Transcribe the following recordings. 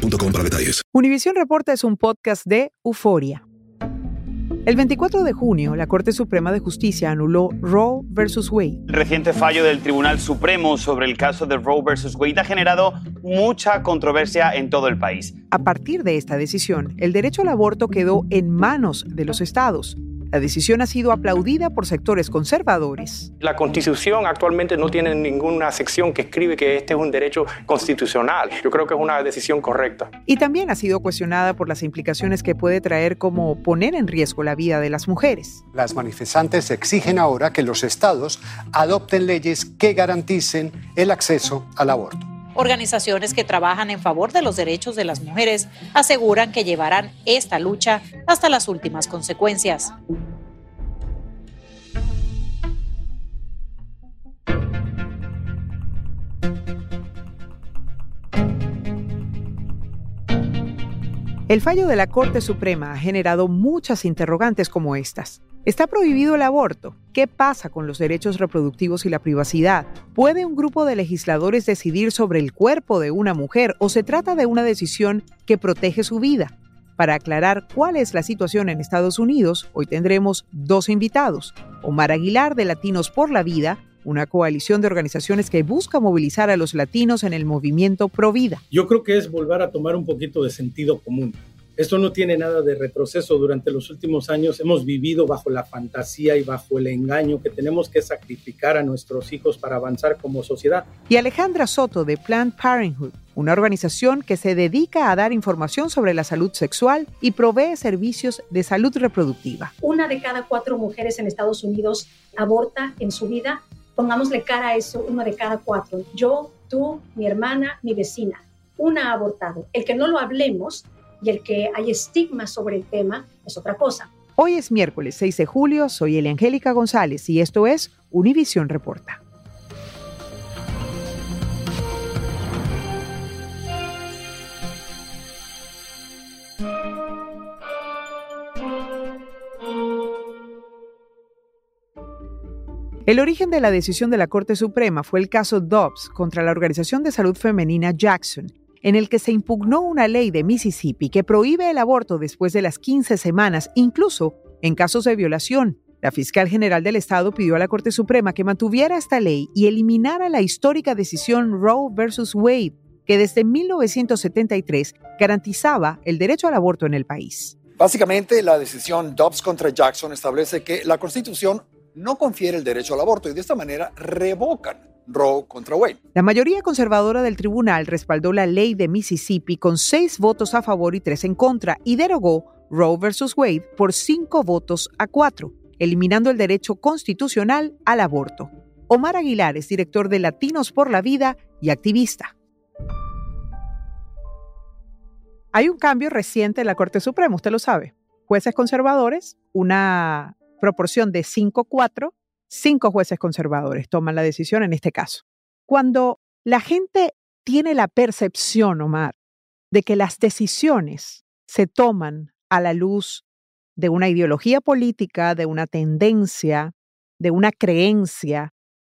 boostmobile.com para detalles. Univision Reporta es un podcast de Euforia. El 24 de junio, la Corte Suprema de Justicia anuló Roe versus Wade. El reciente fallo del Tribunal Supremo sobre el caso de Roe versus Wade ha generado mucha controversia en todo el país. A partir de esta decisión, el derecho al aborto quedó en manos de los estados. La decisión ha sido aplaudida por sectores conservadores. La Constitución actualmente no tiene ninguna sección que escribe que este es un derecho constitucional. Yo creo que es una decisión correcta. Y también ha sido cuestionada por las implicaciones que puede traer como poner en riesgo la vida de las mujeres. Las manifestantes exigen ahora que los estados adopten leyes que garanticen el acceso al aborto. Organizaciones que trabajan en favor de los derechos de las mujeres aseguran que llevarán esta lucha hasta las últimas consecuencias. El fallo de la Corte Suprema ha generado muchas interrogantes como estas. ¿Está prohibido el aborto? ¿Qué pasa con los derechos reproductivos y la privacidad? ¿Puede un grupo de legisladores decidir sobre el cuerpo de una mujer o se trata de una decisión que protege su vida? Para aclarar cuál es la situación en Estados Unidos, hoy tendremos dos invitados. Omar Aguilar de Latinos por la Vida, una coalición de organizaciones que busca movilizar a los latinos en el movimiento Pro Vida. Yo creo que es volver a tomar un poquito de sentido común. Esto no tiene nada de retroceso. Durante los últimos años hemos vivido bajo la fantasía y bajo el engaño que tenemos que sacrificar a nuestros hijos para avanzar como sociedad. Y Alejandra Soto de Planned Parenthood, una organización que se dedica a dar información sobre la salud sexual y provee servicios de salud reproductiva. Una de cada cuatro mujeres en Estados Unidos aborta en su vida. Pongámosle cara a eso, una de cada cuatro. Yo, tú, mi hermana, mi vecina. Una ha abortado. El que no lo hablemos y el que hay estigma sobre el tema es otra cosa. Hoy es miércoles 6 de julio, soy Eliangélica González y esto es Univisión Reporta. El origen de la decisión de la Corte Suprema fue el caso Dobbs contra la Organización de Salud Femenina Jackson, en el que se impugnó una ley de Mississippi que prohíbe el aborto después de las 15 semanas, incluso en casos de violación. La fiscal general del estado pidió a la Corte Suprema que mantuviera esta ley y eliminara la histórica decisión Roe versus Wade, que desde 1973 garantizaba el derecho al aborto en el país. Básicamente, la decisión Dobbs contra Jackson establece que la Constitución no confiere el derecho al aborto y de esta manera revocan Roe contra Wade. La mayoría conservadora del tribunal respaldó la ley de Mississippi con seis votos a favor y tres en contra y derogó Roe versus Wade por cinco votos a cuatro, eliminando el derecho constitucional al aborto. Omar Aguilar es director de Latinos por la Vida y activista. Hay un cambio reciente en la Corte Suprema, usted lo sabe. Jueces conservadores, una proporción de 5-4 cinco jueces conservadores toman la decisión en este caso. Cuando la gente tiene la percepción, Omar, de que las decisiones se toman a la luz de una ideología política, de una tendencia, de una creencia,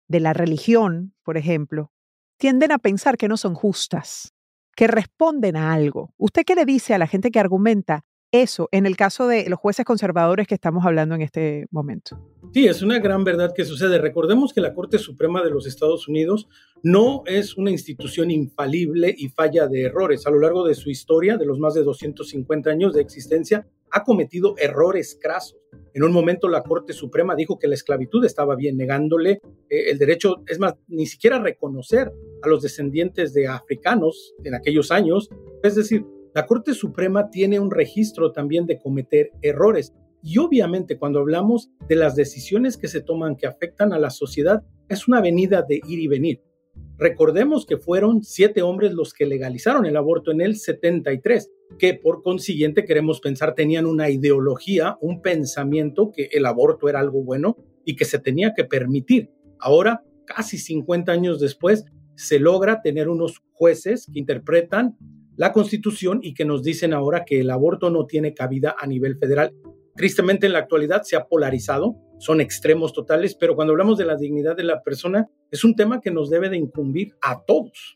de la religión, por ejemplo, tienden a pensar que no son justas, que responden a algo. ¿Usted qué le dice a la gente que argumenta eso en el caso de los jueces conservadores que estamos hablando en este momento. Sí, es una gran verdad que sucede. Recordemos que la Corte Suprema de los Estados Unidos no es una institución infalible y falla de errores. A lo largo de su historia, de los más de 250 años de existencia, ha cometido errores crasos. En un momento la Corte Suprema dijo que la esclavitud estaba bien, negándole eh, el derecho, es más, ni siquiera reconocer a los descendientes de africanos en aquellos años. Es decir, la Corte Suprema tiene un registro también de cometer errores. Y obviamente cuando hablamos de las decisiones que se toman que afectan a la sociedad, es una venida de ir y venir. Recordemos que fueron siete hombres los que legalizaron el aborto en el 73, que por consiguiente queremos pensar tenían una ideología, un pensamiento que el aborto era algo bueno y que se tenía que permitir. Ahora, casi 50 años después, se logra tener unos jueces que interpretan la Constitución y que nos dicen ahora que el aborto no tiene cabida a nivel federal. Tristemente en la actualidad se ha polarizado, son extremos totales, pero cuando hablamos de la dignidad de la persona, es un tema que nos debe de incumbir a todos.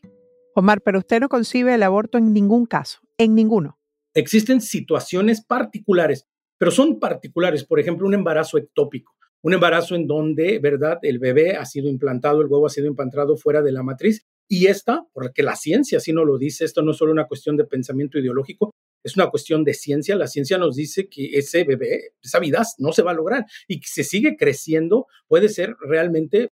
Omar, pero usted no concibe el aborto en ningún caso, en ninguno. Existen situaciones particulares, pero son particulares, por ejemplo, un embarazo ectópico, un embarazo en donde, ¿verdad?, el bebé ha sido implantado, el huevo ha sido implantado fuera de la matriz y esta, porque la ciencia así no lo dice, esto no es solo una cuestión de pensamiento ideológico, es una cuestión de ciencia. La ciencia nos dice que ese bebé, esa vida no se va a lograr y que si sigue creciendo puede ser realmente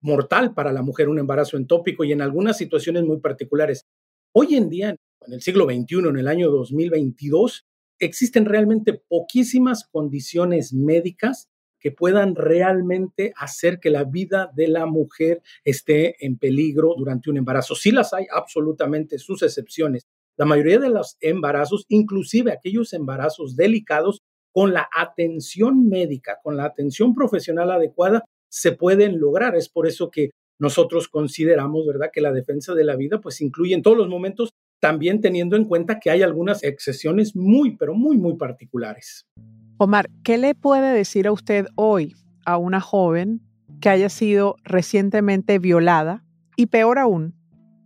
mortal para la mujer un embarazo entópico y en algunas situaciones muy particulares. Hoy en día, en el siglo XXI, en el año 2022, existen realmente poquísimas condiciones médicas que puedan realmente hacer que la vida de la mujer esté en peligro durante un embarazo. Sí las hay, absolutamente, sus excepciones. La mayoría de los embarazos, inclusive aquellos embarazos delicados, con la atención médica, con la atención profesional adecuada, se pueden lograr. Es por eso que nosotros consideramos, ¿verdad?, que la defensa de la vida pues incluye en todos los momentos, también teniendo en cuenta que hay algunas excepciones muy, pero muy, muy particulares. Omar, ¿qué le puede decir a usted hoy a una joven que haya sido recientemente violada y peor aún,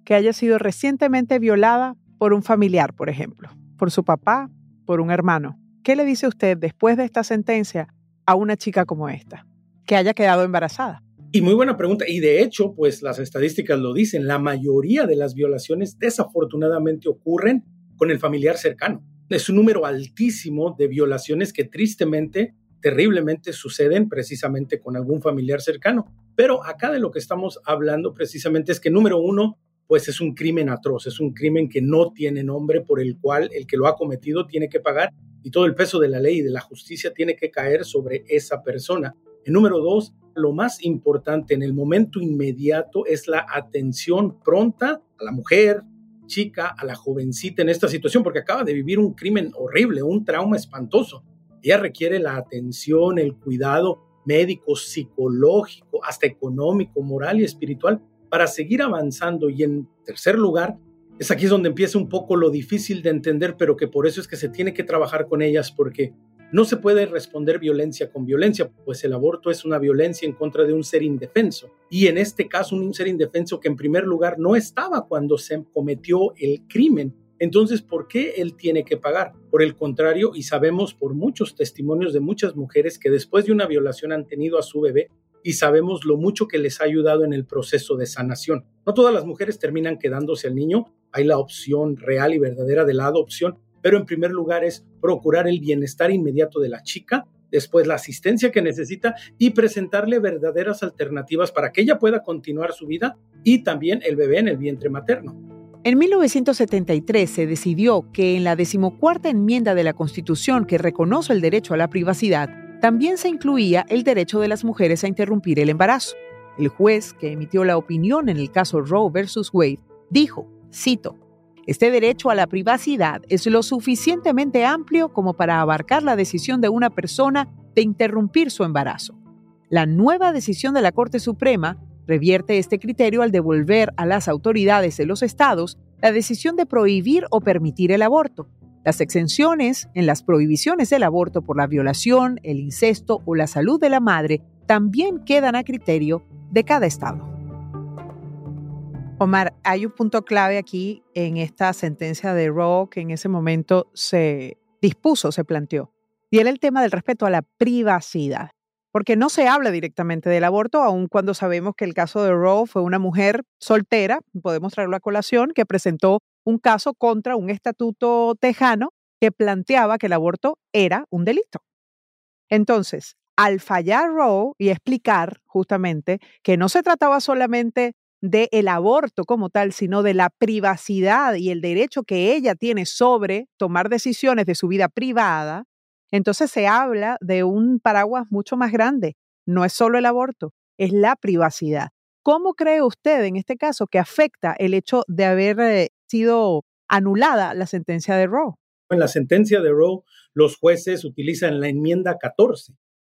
que haya sido recientemente violada por un familiar, por ejemplo, por su papá, por un hermano? ¿Qué le dice usted después de esta sentencia a una chica como esta, que haya quedado embarazada? Y muy buena pregunta. Y de hecho, pues las estadísticas lo dicen, la mayoría de las violaciones desafortunadamente ocurren con el familiar cercano es un número altísimo de violaciones que tristemente, terriblemente suceden precisamente con algún familiar cercano. Pero acá de lo que estamos hablando precisamente es que número uno, pues es un crimen atroz, es un crimen que no tiene nombre por el cual el que lo ha cometido tiene que pagar y todo el peso de la ley y de la justicia tiene que caer sobre esa persona. En número dos, lo más importante en el momento inmediato es la atención pronta a la mujer, chica, a la jovencita en esta situación, porque acaba de vivir un crimen horrible, un trauma espantoso. Ella requiere la atención, el cuidado médico, psicológico, hasta económico, moral y espiritual para seguir avanzando. Y en tercer lugar, es aquí donde empieza un poco lo difícil de entender, pero que por eso es que se tiene que trabajar con ellas, porque no se puede responder violencia con violencia, pues el aborto es una violencia en contra de un ser indefenso. Y en este caso, un ser indefenso que en primer lugar no estaba cuando se cometió el crimen. Entonces, ¿por qué él tiene que pagar? Por el contrario, y sabemos por muchos testimonios de muchas mujeres que después de una violación han tenido a su bebé y sabemos lo mucho que les ha ayudado en el proceso de sanación. No todas las mujeres terminan quedándose al niño, hay la opción real y verdadera de la adopción, pero en primer lugar es procurar el bienestar inmediato de la chica, después la asistencia que necesita y presentarle verdaderas alternativas para que ella pueda continuar su vida y también el bebé en el vientre materno. En 1973 se decidió que en la decimocuarta enmienda de la Constitución que reconoce el derecho a la privacidad, también se incluía el derecho de las mujeres a interrumpir el embarazo. El juez que emitió la opinión en el caso Roe versus Wade dijo, cito, este derecho a la privacidad es lo suficientemente amplio como para abarcar la decisión de una persona de interrumpir su embarazo. La nueva decisión de la Corte Suprema revierte este criterio al devolver a las autoridades de los estados la decisión de prohibir o permitir el aborto. Las exenciones en las prohibiciones del aborto por la violación, el incesto o la salud de la madre también quedan a criterio de cada estado. Omar, hay un punto clave aquí en esta sentencia de Roe que en ese momento se dispuso, se planteó, y era el tema del respeto a la privacidad, porque no se habla directamente del aborto, aun cuando sabemos que el caso de Roe fue una mujer soltera, podemos traerlo a colación, que presentó un caso contra un estatuto tejano que planteaba que el aborto era un delito. Entonces, al fallar Roe y explicar justamente que no se trataba solamente del aborto como tal, sino de la privacidad y el derecho que ella tiene sobre tomar decisiones de su vida privada, entonces se habla de un paraguas mucho más grande. No es solo el aborto, es la privacidad. ¿Cómo cree usted en este caso que afecta el hecho de haber eh, sido anulada la sentencia de Roe? En la sentencia de Roe, los jueces utilizan la enmienda 14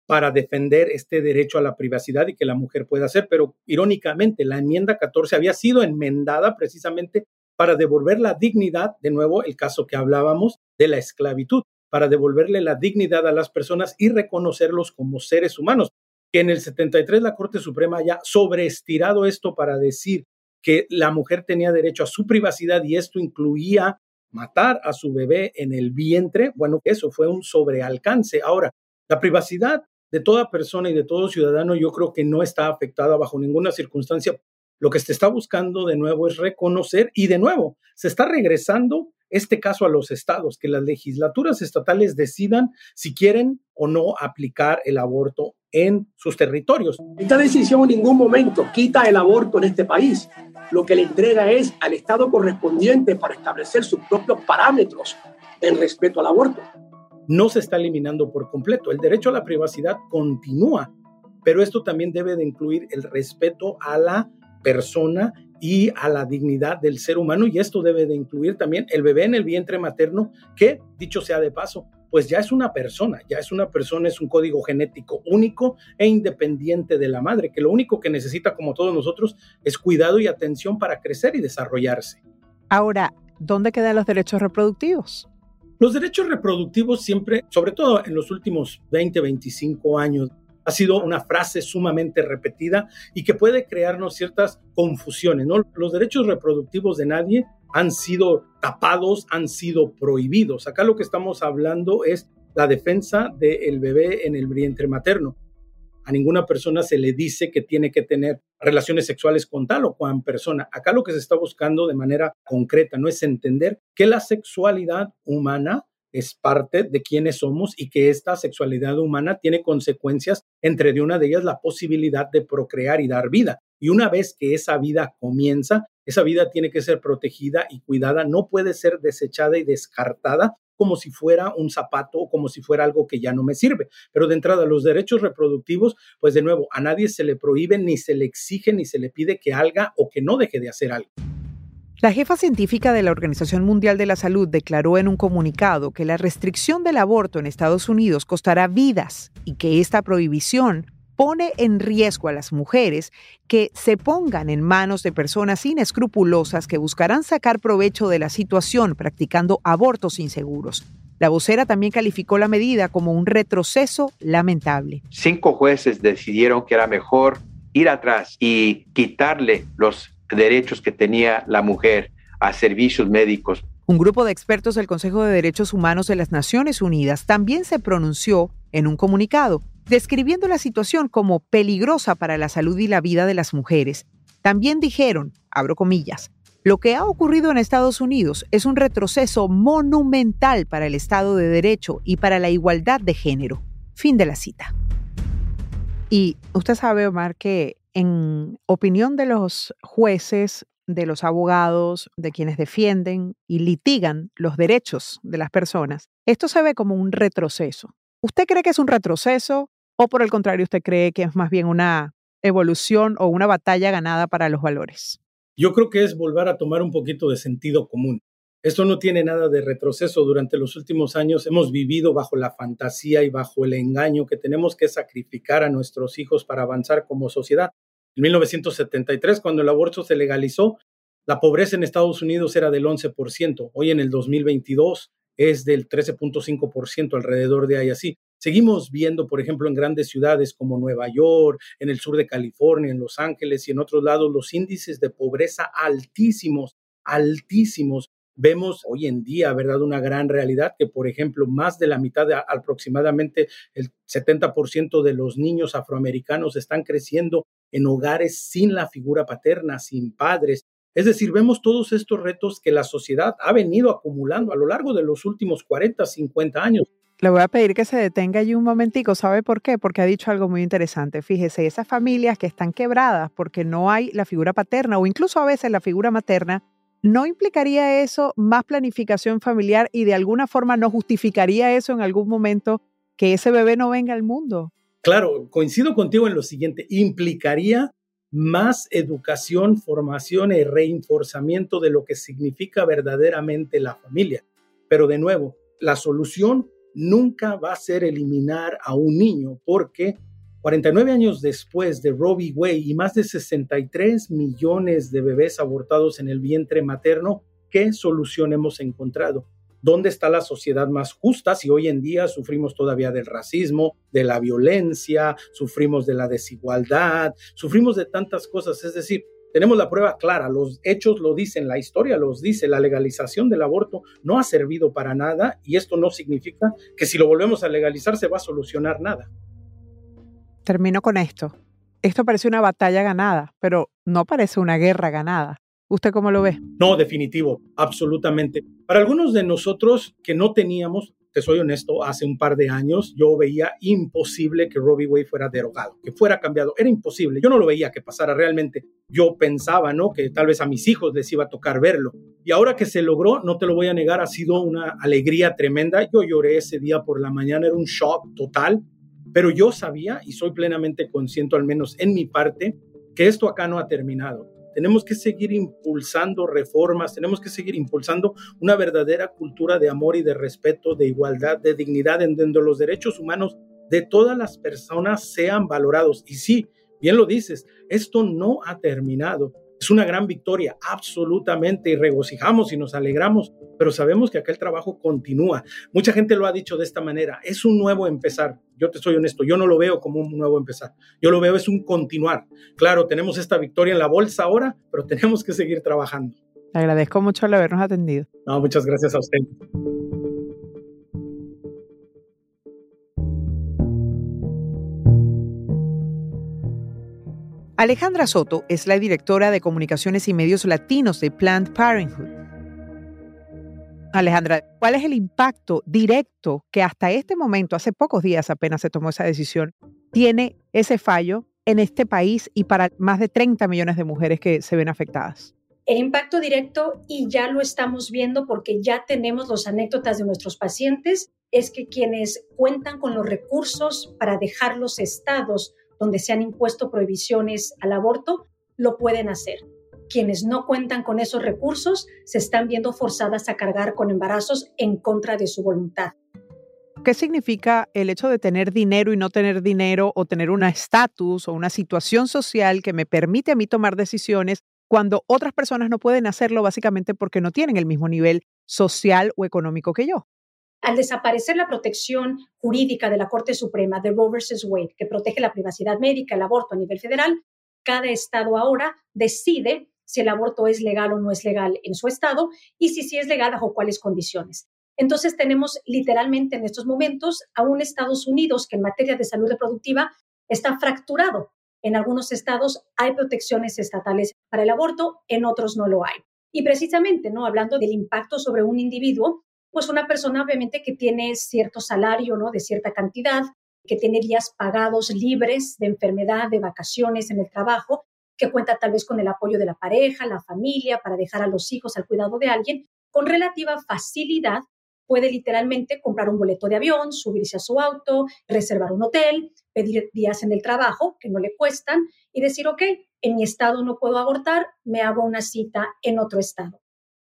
para defender este derecho a la privacidad y que la mujer pueda hacer, pero irónicamente la enmienda 14 había sido enmendada precisamente para devolver la dignidad, de nuevo el caso que hablábamos de la esclavitud, para devolverle la dignidad a las personas y reconocerlos como seres humanos. Que en el 73 la Corte Suprema haya sobreestirado esto para decir que la mujer tenía derecho a su privacidad y esto incluía matar a su bebé en el vientre, bueno, eso fue un sobrealcance. Ahora, la privacidad de toda persona y de todo ciudadano yo creo que no está afectada bajo ninguna circunstancia. Lo que se está buscando de nuevo es reconocer y de nuevo se está regresando este caso a los estados, que las legislaturas estatales decidan si quieren o no aplicar el aborto en sus territorios. Esta decisión en ningún momento quita el aborto en este país. Lo que le entrega es al Estado correspondiente para establecer sus propios parámetros en respeto al aborto no se está eliminando por completo. El derecho a la privacidad continúa, pero esto también debe de incluir el respeto a la persona y a la dignidad del ser humano y esto debe de incluir también el bebé en el vientre materno que, dicho sea de paso, pues ya es una persona, ya es una persona, es un código genético único e independiente de la madre, que lo único que necesita, como todos nosotros, es cuidado y atención para crecer y desarrollarse. Ahora, ¿dónde quedan los derechos reproductivos? Los derechos reproductivos siempre, sobre todo en los últimos 20, 25 años, ha sido una frase sumamente repetida y que puede crearnos ciertas confusiones. ¿no? Los derechos reproductivos de nadie han sido tapados, han sido prohibidos. Acá lo que estamos hablando es la defensa del bebé en el vientre materno. A ninguna persona se le dice que tiene que tener relaciones sexuales con tal o cual persona. Acá lo que se está buscando de manera concreta no es entender que la sexualidad humana es parte de quienes somos y que esta sexualidad humana tiene consecuencias, entre de una de ellas la posibilidad de procrear y dar vida. Y una vez que esa vida comienza, esa vida tiene que ser protegida y cuidada, no puede ser desechada y descartada como si fuera un zapato o como si fuera algo que ya no me sirve. Pero de entrada, los derechos reproductivos, pues de nuevo, a nadie se le prohíbe, ni se le exige, ni se le pide que haga o que no deje de hacer algo. La jefa científica de la Organización Mundial de la Salud declaró en un comunicado que la restricción del aborto en Estados Unidos costará vidas y que esta prohibición pone en riesgo a las mujeres que se pongan en manos de personas inescrupulosas que buscarán sacar provecho de la situación practicando abortos inseguros. La vocera también calificó la medida como un retroceso lamentable. Cinco jueces decidieron que era mejor ir atrás y quitarle los derechos que tenía la mujer a servicios médicos. Un grupo de expertos del Consejo de Derechos Humanos de las Naciones Unidas también se pronunció en un comunicado describiendo la situación como peligrosa para la salud y la vida de las mujeres. También dijeron, abro comillas, lo que ha ocurrido en Estados Unidos es un retroceso monumental para el Estado de Derecho y para la igualdad de género. Fin de la cita. Y usted sabe, Omar, que en opinión de los jueces, de los abogados, de quienes defienden y litigan los derechos de las personas, esto se ve como un retroceso. ¿Usted cree que es un retroceso? ¿O por el contrario, usted cree que es más bien una evolución o una batalla ganada para los valores? Yo creo que es volver a tomar un poquito de sentido común. Esto no tiene nada de retroceso. Durante los últimos años hemos vivido bajo la fantasía y bajo el engaño que tenemos que sacrificar a nuestros hijos para avanzar como sociedad. En 1973, cuando el aborto se legalizó, la pobreza en Estados Unidos era del 11%. Hoy en el 2022 es del 13.5% alrededor de ahí así. Seguimos viendo, por ejemplo, en grandes ciudades como Nueva York, en el sur de California, en Los Ángeles y en otros lados, los índices de pobreza altísimos, altísimos. Vemos hoy en día, ¿verdad? Una gran realidad que, por ejemplo, más de la mitad, de, aproximadamente el 70% de los niños afroamericanos están creciendo en hogares sin la figura paterna, sin padres. Es decir, vemos todos estos retos que la sociedad ha venido acumulando a lo largo de los últimos 40, 50 años. Le voy a pedir que se detenga allí un momentico. ¿Sabe por qué? Porque ha dicho algo muy interesante. Fíjese, esas familias que están quebradas porque no hay la figura paterna o incluso a veces la figura materna, ¿no implicaría eso más planificación familiar y de alguna forma no justificaría eso en algún momento que ese bebé no venga al mundo? Claro, coincido contigo en lo siguiente. Implicaría más educación, formación y reinforzamiento de lo que significa verdaderamente la familia. Pero de nuevo, la solución nunca va a ser eliminar a un niño porque 49 años después de Robbie Way y más de 63 millones de bebés abortados en el vientre materno, ¿qué solución hemos encontrado? ¿Dónde está la sociedad más justa si hoy en día sufrimos todavía del racismo, de la violencia, sufrimos de la desigualdad, sufrimos de tantas cosas? Es decir, tenemos la prueba clara, los hechos lo dicen, la historia los dice, la legalización del aborto no ha servido para nada y esto no significa que si lo volvemos a legalizar se va a solucionar nada. Termino con esto. Esto parece una batalla ganada, pero no parece una guerra ganada. ¿Usted cómo lo ve? No, definitivo, absolutamente. Para algunos de nosotros que no teníamos, te soy honesto, hace un par de años yo veía imposible que Robbie Wade fuera derogado, que fuera cambiado. Era imposible. Yo no lo veía que pasara realmente. Yo pensaba, ¿no? Que tal vez a mis hijos les iba a tocar verlo. Y ahora que se logró, no te lo voy a negar, ha sido una alegría tremenda. Yo lloré ese día por la mañana, era un shock total. Pero yo sabía y soy plenamente consciente, al menos en mi parte, que esto acá no ha terminado tenemos que seguir impulsando reformas, tenemos que seguir impulsando una verdadera cultura de amor y de respeto, de igualdad, de dignidad, en donde los derechos humanos de todas las personas sean valorados. Y sí, bien lo dices, esto no ha terminado. Es una gran victoria, absolutamente, y regocijamos y nos alegramos, pero sabemos que acá el trabajo continúa. Mucha gente lo ha dicho de esta manera, es un nuevo empezar. Yo te soy honesto, yo no lo veo como un nuevo empezar, yo lo veo es un continuar. Claro, tenemos esta victoria en la bolsa ahora, pero tenemos que seguir trabajando. Te agradezco mucho el habernos atendido. No, muchas gracias a usted. Alejandra Soto es la directora de Comunicaciones y Medios Latinos de Planned Parenthood. Alejandra, ¿cuál es el impacto directo que hasta este momento, hace pocos días apenas se tomó esa decisión, tiene ese fallo en este país y para más de 30 millones de mujeres que se ven afectadas? El impacto directo, y ya lo estamos viendo porque ya tenemos las anécdotas de nuestros pacientes, es que quienes cuentan con los recursos para dejar los estados donde se han impuesto prohibiciones al aborto, lo pueden hacer. Quienes no cuentan con esos recursos se están viendo forzadas a cargar con embarazos en contra de su voluntad. ¿Qué significa el hecho de tener dinero y no tener dinero o tener un estatus o una situación social que me permite a mí tomar decisiones cuando otras personas no pueden hacerlo básicamente porque no tienen el mismo nivel social o económico que yo? Al desaparecer la protección jurídica de la Corte Suprema de Roe vs. Wade, que protege la privacidad médica, el aborto a nivel federal, cada estado ahora decide si el aborto es legal o no es legal en su estado y si sí es legal bajo cuáles condiciones. Entonces tenemos literalmente en estos momentos a un Estados Unidos que en materia de salud reproductiva está fracturado. En algunos estados hay protecciones estatales para el aborto, en otros no lo hay. Y precisamente, ¿no? Hablando del impacto sobre un individuo, pues una persona obviamente que tiene cierto salario, ¿no? De cierta cantidad, que tiene días pagados libres de enfermedad, de vacaciones en el trabajo, que cuenta tal vez con el apoyo de la pareja, la familia, para dejar a los hijos al cuidado de alguien, con relativa facilidad puede literalmente comprar un boleto de avión, subirse a su auto, reservar un hotel, pedir días en el trabajo que no le cuestan y decir, ok, en mi estado no puedo abortar, me hago una cita en otro estado.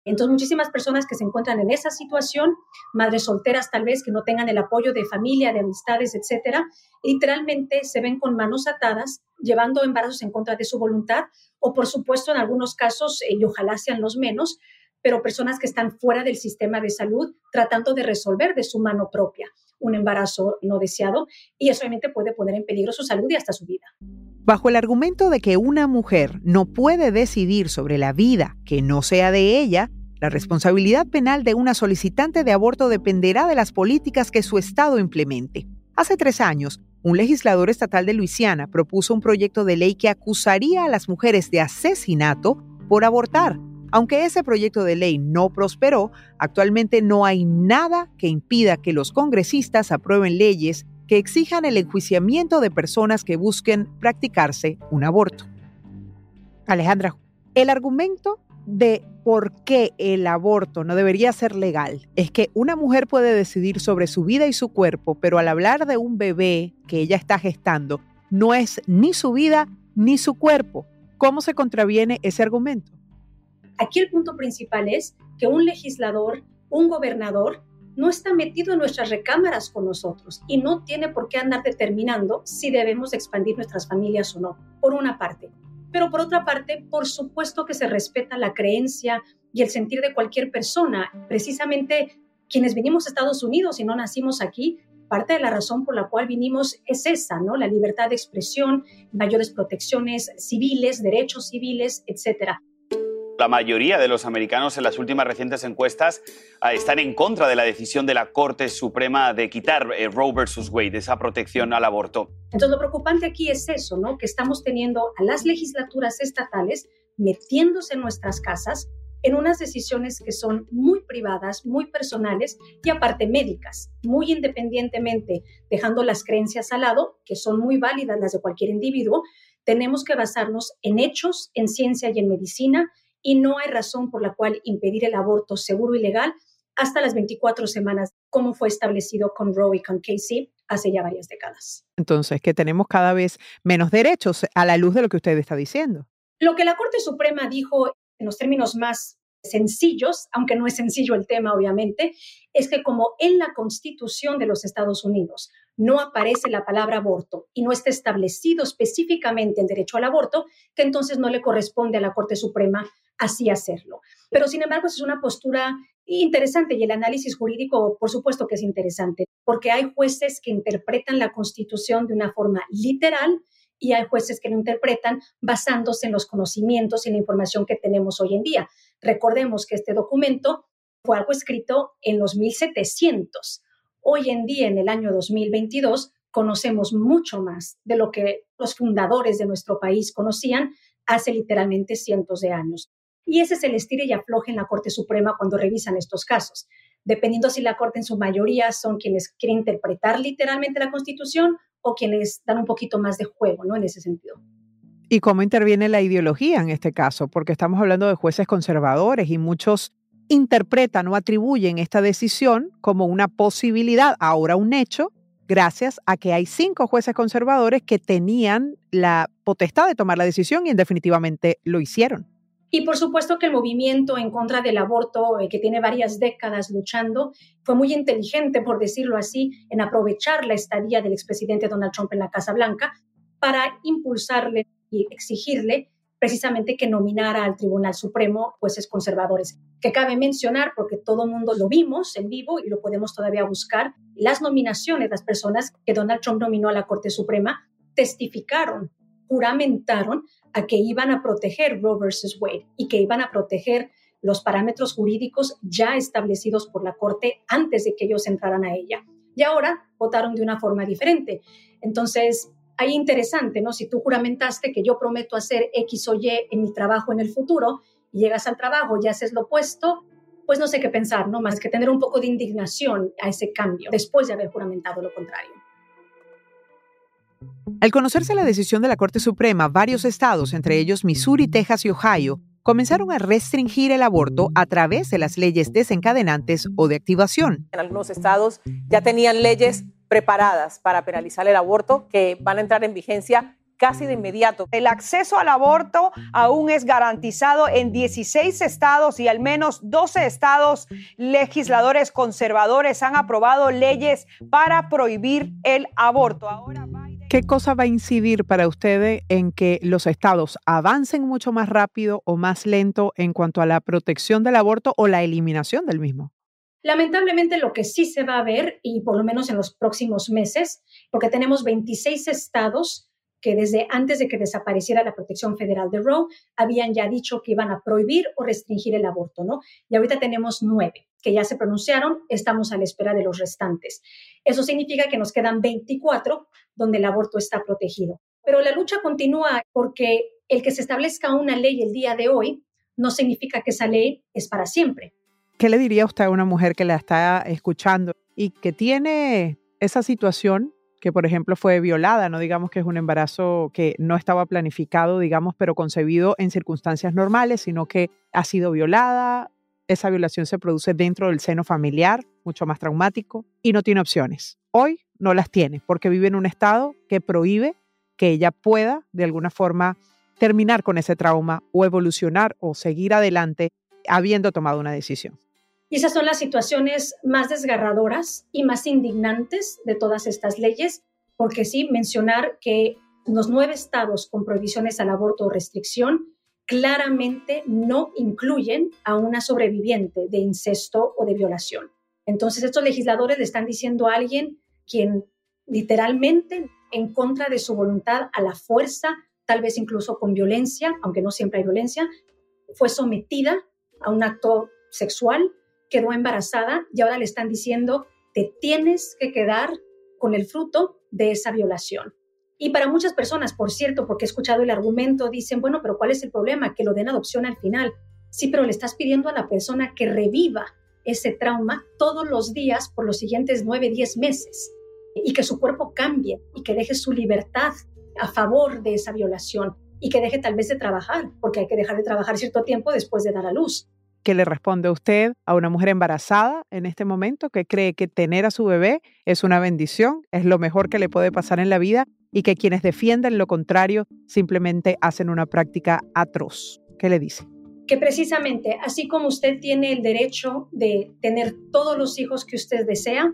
Entonces, muchísimas personas que se encuentran en esa situación, madres solteras tal vez que no tengan el apoyo de familia, de amistades, etcétera, literalmente se ven con manos atadas, llevando embarazos en contra de su voluntad, o por supuesto, en algunos casos, eh, y ojalá sean los menos, pero personas que están fuera del sistema de salud tratando de resolver de su mano propia un embarazo no deseado, y eso obviamente puede poner en peligro su salud y hasta su vida. Bajo el argumento de que una mujer no puede decidir sobre la vida que no sea de ella, la responsabilidad penal de una solicitante de aborto dependerá de las políticas que su Estado implemente. Hace tres años, un legislador estatal de Luisiana propuso un proyecto de ley que acusaría a las mujeres de asesinato por abortar. Aunque ese proyecto de ley no prosperó, actualmente no hay nada que impida que los congresistas aprueben leyes que exijan el enjuiciamiento de personas que busquen practicarse un aborto. Alejandra, el argumento de por qué el aborto no debería ser legal es que una mujer puede decidir sobre su vida y su cuerpo, pero al hablar de un bebé que ella está gestando, no es ni su vida ni su cuerpo, ¿Cómo se contraviene ese argumento? Aquí el punto principal es que un legislador, un gobernador, no está metido en nuestras recámaras con nosotros y no tiene por qué andar determinando si debemos expandir nuestras familias o no, por una parte. Pero por otra parte, por supuesto que se respeta la creencia y el sentir de cualquier persona. Precisamente quienes vinimos a Estados Unidos y no nacimos aquí, parte de la razón por la cual vinimos es esa, ¿no? La libertad de expresión, mayores protecciones civiles, derechos civiles, etcétera. La mayoría de los americanos en las últimas recientes encuestas ah, están en contra de la decisión de la Corte Suprema de quitar eh, Roe versus Wade, esa protección al aborto. Entonces, lo preocupante aquí es eso, ¿no? Que estamos teniendo a las legislaturas estatales metiéndose en nuestras casas en unas decisiones que son muy privadas, muy personales y aparte médicas, muy independientemente, dejando las creencias al lado, que son muy válidas las de cualquier individuo, tenemos que basarnos en hechos, en ciencia y en medicina, y no hay razón por la cual impedir el aborto seguro y legal hasta las 24 semanas, como fue establecido con Roe y con Casey hace ya varias décadas. Entonces, que tenemos cada vez menos derechos a la luz de lo que usted está diciendo. Lo que la Corte Suprema dijo en los términos más sencillos, aunque no es sencillo el tema, obviamente, es que como en la Constitución de los Estados Unidos no aparece la palabra aborto y no está establecido específicamente el derecho al aborto, que entonces no le corresponde a la Corte Suprema así hacerlo. Pero sin embargo, es una postura interesante y el análisis jurídico, por supuesto que es interesante, porque hay jueces que interpretan la Constitución de una forma literal y hay jueces que lo interpretan basándose en los conocimientos y la información que tenemos hoy en día. Recordemos que este documento fue algo escrito en los 1700. Hoy en día, en el año 2022, conocemos mucho más de lo que los fundadores de nuestro país conocían hace literalmente cientos de años. Y ese es el estire y afloje en la Corte Suprema cuando revisan estos casos. Dependiendo si la Corte en su mayoría son quienes quieren interpretar literalmente la Constitución o quienes dan un poquito más de juego, ¿no? En ese sentido. ¿Y cómo interviene la ideología en este caso? Porque estamos hablando de jueces conservadores y muchos interpretan o atribuyen esta decisión como una posibilidad, ahora un hecho, gracias a que hay cinco jueces conservadores que tenían la potestad de tomar la decisión y definitivamente lo hicieron. Y por supuesto que el movimiento en contra del aborto, eh, que tiene varias décadas luchando, fue muy inteligente, por decirlo así, en aprovechar la estadía del expresidente Donald Trump en la Casa Blanca para impulsarle y exigirle precisamente que nominara al Tribunal Supremo jueces conservadores. Que cabe mencionar, porque todo el mundo lo vimos en vivo y lo podemos todavía buscar, las nominaciones, las personas que Donald Trump nominó a la Corte Suprema, testificaron, juramentaron a que iban a proteger Roe versus Wade y que iban a proteger los parámetros jurídicos ya establecidos por la Corte antes de que ellos entraran a ella. Y ahora votaron de una forma diferente. Entonces, ahí interesante, ¿no? Si tú juramentaste que yo prometo hacer X o Y en mi trabajo en el futuro y llegas al trabajo y haces lo opuesto, pues no sé qué pensar, ¿no? Más que tener un poco de indignación a ese cambio después de haber juramentado lo contrario. Al conocerse la decisión de la Corte Suprema, varios estados, entre ellos Missouri, Texas y Ohio, comenzaron a restringir el aborto a través de las leyes desencadenantes o de activación. En algunos estados ya tenían leyes preparadas para penalizar el aborto que van a entrar en vigencia casi de inmediato. El acceso al aborto aún es garantizado en 16 estados y al menos 12 estados legisladores conservadores han aprobado leyes para prohibir el aborto. Ahora ¿Qué cosa va a incidir para ustedes en que los estados avancen mucho más rápido o más lento en cuanto a la protección del aborto o la eliminación del mismo? Lamentablemente lo que sí se va a ver, y por lo menos en los próximos meses, porque tenemos 26 estados que desde antes de que desapareciera la protección federal de Roe habían ya dicho que iban a prohibir o restringir el aborto, ¿no? Y ahorita tenemos nueve que ya se pronunciaron, estamos a la espera de los restantes. Eso significa que nos quedan 24 donde el aborto está protegido. Pero la lucha continúa porque el que se establezca una ley el día de hoy no significa que esa ley es para siempre. ¿Qué le diría usted a una mujer que la está escuchando y que tiene esa situación que por ejemplo fue violada, no digamos que es un embarazo que no estaba planificado, digamos, pero concebido en circunstancias normales, sino que ha sido violada, esa violación se produce dentro del seno familiar, mucho más traumático, y no tiene opciones. Hoy no las tiene porque vive en un estado que prohíbe que ella pueda de alguna forma terminar con ese trauma o evolucionar o seguir adelante habiendo tomado una decisión. Y esas son las situaciones más desgarradoras y más indignantes de todas estas leyes, porque sí, mencionar que los nueve estados con prohibiciones al aborto o restricción claramente no incluyen a una sobreviviente de incesto o de violación. Entonces, estos legisladores le están diciendo a alguien quien literalmente en contra de su voluntad, a la fuerza, tal vez incluso con violencia, aunque no siempre hay violencia, fue sometida a un acto sexual, quedó embarazada y ahora le están diciendo, te tienes que quedar con el fruto de esa violación. Y para muchas personas, por cierto, porque he escuchado el argumento, dicen, bueno, pero ¿cuál es el problema? Que lo den adopción al final. Sí, pero le estás pidiendo a la persona que reviva ese trauma todos los días por los siguientes nueve, diez meses y que su cuerpo cambie y que deje su libertad a favor de esa violación y que deje tal vez de trabajar, porque hay que dejar de trabajar cierto tiempo después de dar a luz. ¿Qué le responde usted a una mujer embarazada en este momento que cree que tener a su bebé es una bendición, es lo mejor que le puede pasar en la vida y que quienes defienden lo contrario simplemente hacen una práctica atroz? ¿Qué le dice? Que precisamente, así como usted tiene el derecho de tener todos los hijos que usted desea,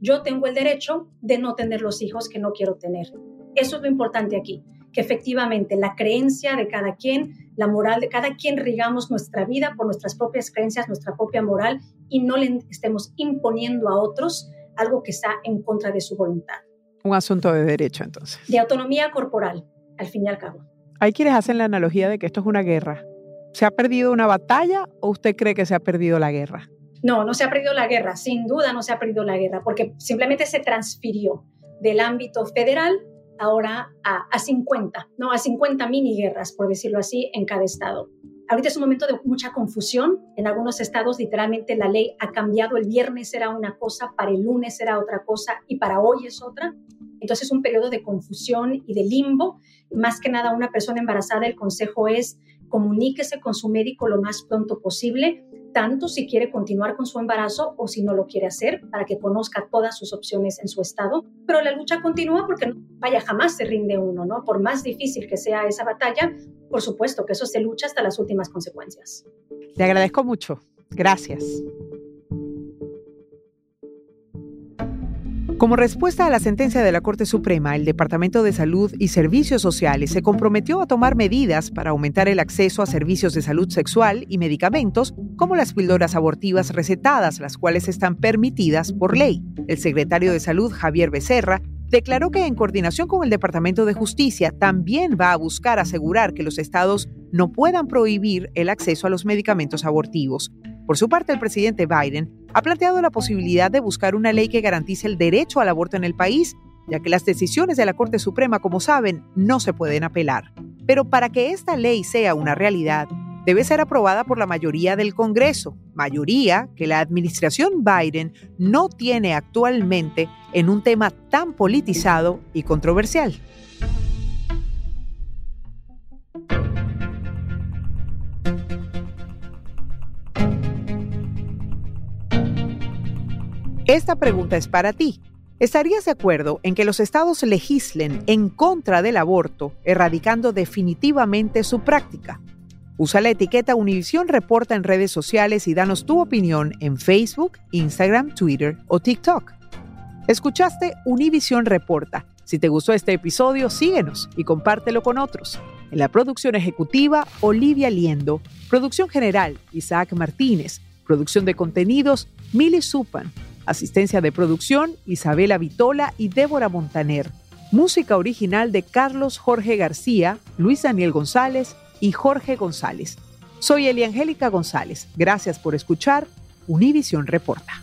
yo tengo el derecho de no tener los hijos que no quiero tener. Eso es lo importante aquí, que efectivamente la creencia de cada quien, la moral de cada quien rigamos nuestra vida por nuestras propias creencias, nuestra propia moral y no le estemos imponiendo a otros algo que está en contra de su voluntad. Un asunto de derecho entonces. De autonomía corporal, al fin y al cabo. Hay quienes hacen la analogía de que esto es una guerra. ¿Se ha perdido una batalla o usted cree que se ha perdido la guerra? No, no se ha perdido la guerra, sin duda no se ha perdido la guerra, porque simplemente se transfirió del ámbito federal ahora a, a 50, ¿no? A 50 mini guerras, por decirlo así, en cada estado. Ahorita es un momento de mucha confusión. En algunos estados, literalmente, la ley ha cambiado. El viernes era una cosa, para el lunes era otra cosa y para hoy es otra. Entonces, es un periodo de confusión y de limbo. Más que nada, una persona embarazada, el consejo es comuníquese con su médico lo más pronto posible tanto si quiere continuar con su embarazo o si no lo quiere hacer, para que conozca todas sus opciones en su estado. Pero la lucha continúa porque, vaya, jamás se rinde uno, ¿no? Por más difícil que sea esa batalla, por supuesto que eso se lucha hasta las últimas consecuencias. Le agradezco mucho. Gracias. Como respuesta a la sentencia de la Corte Suprema, el Departamento de Salud y Servicios Sociales se comprometió a tomar medidas para aumentar el acceso a servicios de salud sexual y medicamentos como las píldoras abortivas recetadas, las cuales están permitidas por ley. El secretario de Salud, Javier Becerra, declaró que en coordinación con el Departamento de Justicia también va a buscar asegurar que los estados no puedan prohibir el acceso a los medicamentos abortivos. Por su parte, el presidente Biden ha planteado la posibilidad de buscar una ley que garantice el derecho al aborto en el país, ya que las decisiones de la Corte Suprema, como saben, no se pueden apelar. Pero para que esta ley sea una realidad, debe ser aprobada por la mayoría del Congreso, mayoría que la administración Biden no tiene actualmente en un tema tan politizado y controversial. Esta pregunta es para ti. ¿Estarías de acuerdo en que los estados legislen en contra del aborto, erradicando definitivamente su práctica? Usa la etiqueta Univisión Reporta en redes sociales y danos tu opinión en Facebook, Instagram, Twitter o TikTok. Escuchaste Univisión Reporta. Si te gustó este episodio, síguenos y compártelo con otros. En la producción ejecutiva, Olivia Liendo. Producción general, Isaac Martínez. Producción de contenidos, Mili Supan. Asistencia de producción, Isabela Vitola y Débora Montaner. Música original de Carlos Jorge García, Luis Daniel González y Jorge González. Soy Eliangélica González. Gracias por escuchar Univisión Reporta.